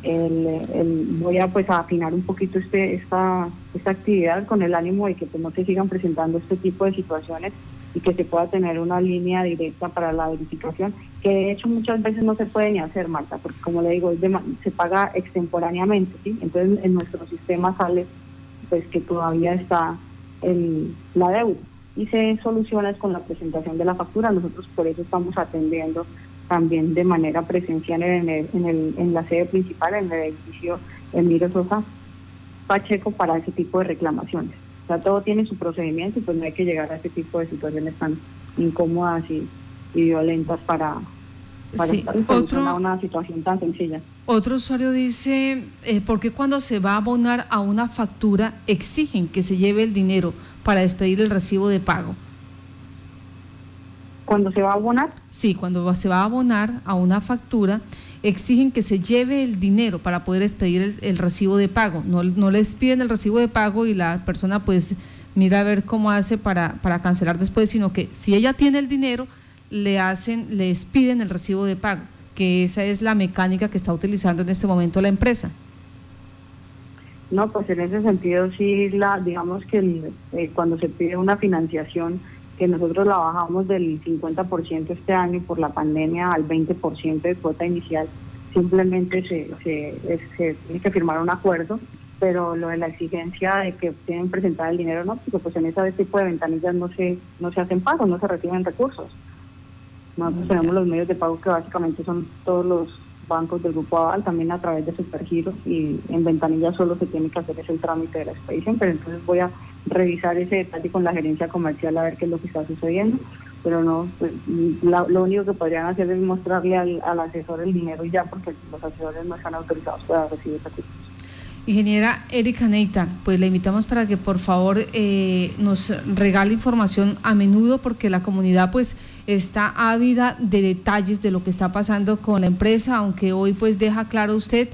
El, voy a pues a afinar un poquito este esta esta actividad con el ánimo de que pues, no se sigan presentando este tipo de situaciones y que se pueda tener una línea directa para la verificación que de hecho muchas veces no se puede ni hacer Marta porque como le digo se paga extemporáneamente ¿sí? entonces en nuestro sistema sale pues que todavía está el, la deuda y se soluciona con la presentación de la factura. Nosotros por eso estamos atendiendo también de manera presencial en, el, en, el, en la sede principal, en el edificio Emilio Sosa Pacheco, para ese tipo de reclamaciones. O sea, todo tiene su procedimiento y pues no hay que llegar a ese tipo de situaciones tan incómodas y, violentas para, para Otro, una situación tan sencilla. Otro usuario dice, eh, ¿por qué cuando se va a abonar a una factura exigen que se lleve el dinero para despedir el recibo de pago? ¿Cuando se va a abonar? Sí, cuando se va a abonar a una factura, exigen que se lleve el dinero para poder despedir el, recibo de pago. No, no, les piden el recibo de pago y la persona pues mira a ver cómo hace para, para cancelar después, sino que si ella tiene el dinero, le hacen, les piden el recibo de pago que esa es la mecánica que está utilizando en este momento la empresa. No, pues en ese sentido sí, la, digamos que eh, cuando se pide una financiación, que nosotros la bajamos del 50% este año por la pandemia al 20% de cuota inicial, simplemente se, se, se, tiene que firmar un acuerdo, pero lo de la exigencia de que tienen presentar el dinero, no, porque pues en ese tipo de ventanillas no se, no se hacen pagos, no se reciben recursos. Nosotros mm, tenemos los medios de pago que básicamente son todos los bancos del Grupo Aval, también a través de Supergiro, y en ventanilla solo se tiene que hacer ese trámite de la expedición, pero entonces voy a revisar ese detalle con la gerencia comercial a ver qué es lo que está sucediendo, pero no, pues, lo único que podrían hacer es mostrarle al, asesor el dinero y ya, porque los asesores no están autorizados para recibir recursos. Ingeniera Erika Neita, pues le invitamos para que por favor eh, nos regale información a menudo porque la comunidad pues está ávida de detalles de lo que está pasando con la empresa, aunque hoy pues deja claro usted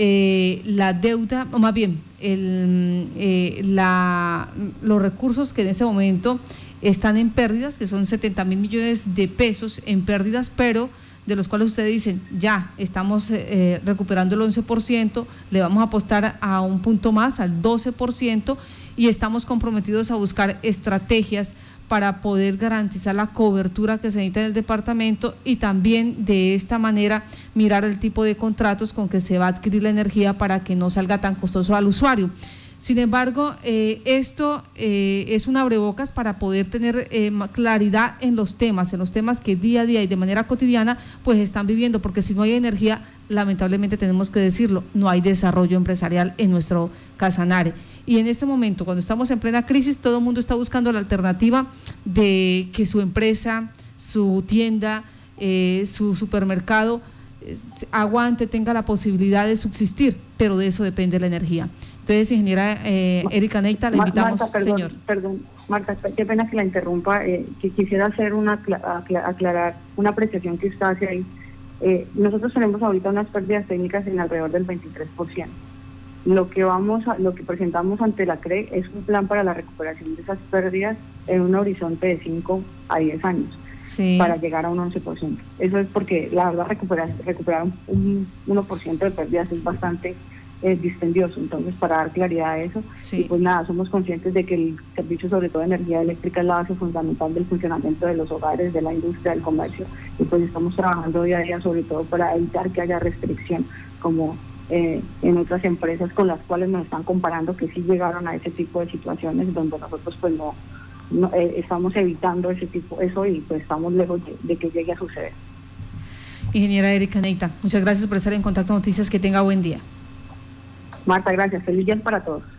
eh, la deuda, o más bien el, eh, la, los recursos que en este momento están en pérdidas, que son 70 mil millones de pesos en pérdidas, pero de los cuales ustedes dicen, ya estamos eh, recuperando el 11%, le vamos a apostar a un punto más, al 12%, y estamos comprometidos a buscar estrategias para poder garantizar la cobertura que se necesita en el departamento y también de esta manera mirar el tipo de contratos con que se va a adquirir la energía para que no salga tan costoso al usuario. Sin embargo, eh, esto eh, es un abrebocas para poder tener eh, claridad en los temas, en los temas que día a día y de manera cotidiana pues están viviendo, porque si no hay energía, lamentablemente tenemos que decirlo, no hay desarrollo empresarial en nuestro Casanare. Y en este momento, cuando estamos en plena crisis, todo el mundo está buscando la alternativa de que su empresa, su tienda, su supermercado aguante, tenga la posibilidad de subsistir, pero de eso depende la energía. Entonces, ingeniera eh, Erika Neita, le invitamos, Marta, perdón, señor. Perdón, Marta, qué pena que la interrumpa, eh, que quisiera hacer una aclarar una apreciación que usted hace ahí. Eh, nosotros tenemos ahorita unas pérdidas técnicas en alrededor del 23%. Lo que vamos a, lo que presentamos ante la CRE es un plan para la recuperación de esas pérdidas en un horizonte de 5 a 10 años. para llegar a un 11%. Eso es porque la verdad recuperar, recuperar un, 1% de pérdidas es bastante es dispendioso. Entonces, para dar claridad a eso, y pues nada, somos conscientes de que el servicio, sobre todo de energía eléctrica, es la base fundamental del funcionamiento de los hogares, de la industria, del comercio, y pues estamos trabajando día a día, sobre todo para evitar que haya restricción, como eh, en otras empresas con las cuales nos están comparando, que sí llegaron a ese tipo de situaciones donde nosotros pues no, eh, estamos evitando ese tipo, eso y pues estamos lejos de, que llegue a suceder. Ingeniera Erika Neita, muchas gracias por estar en contacto Noticias, que tenga buen día. Marta, gracias. Feliz día para todos.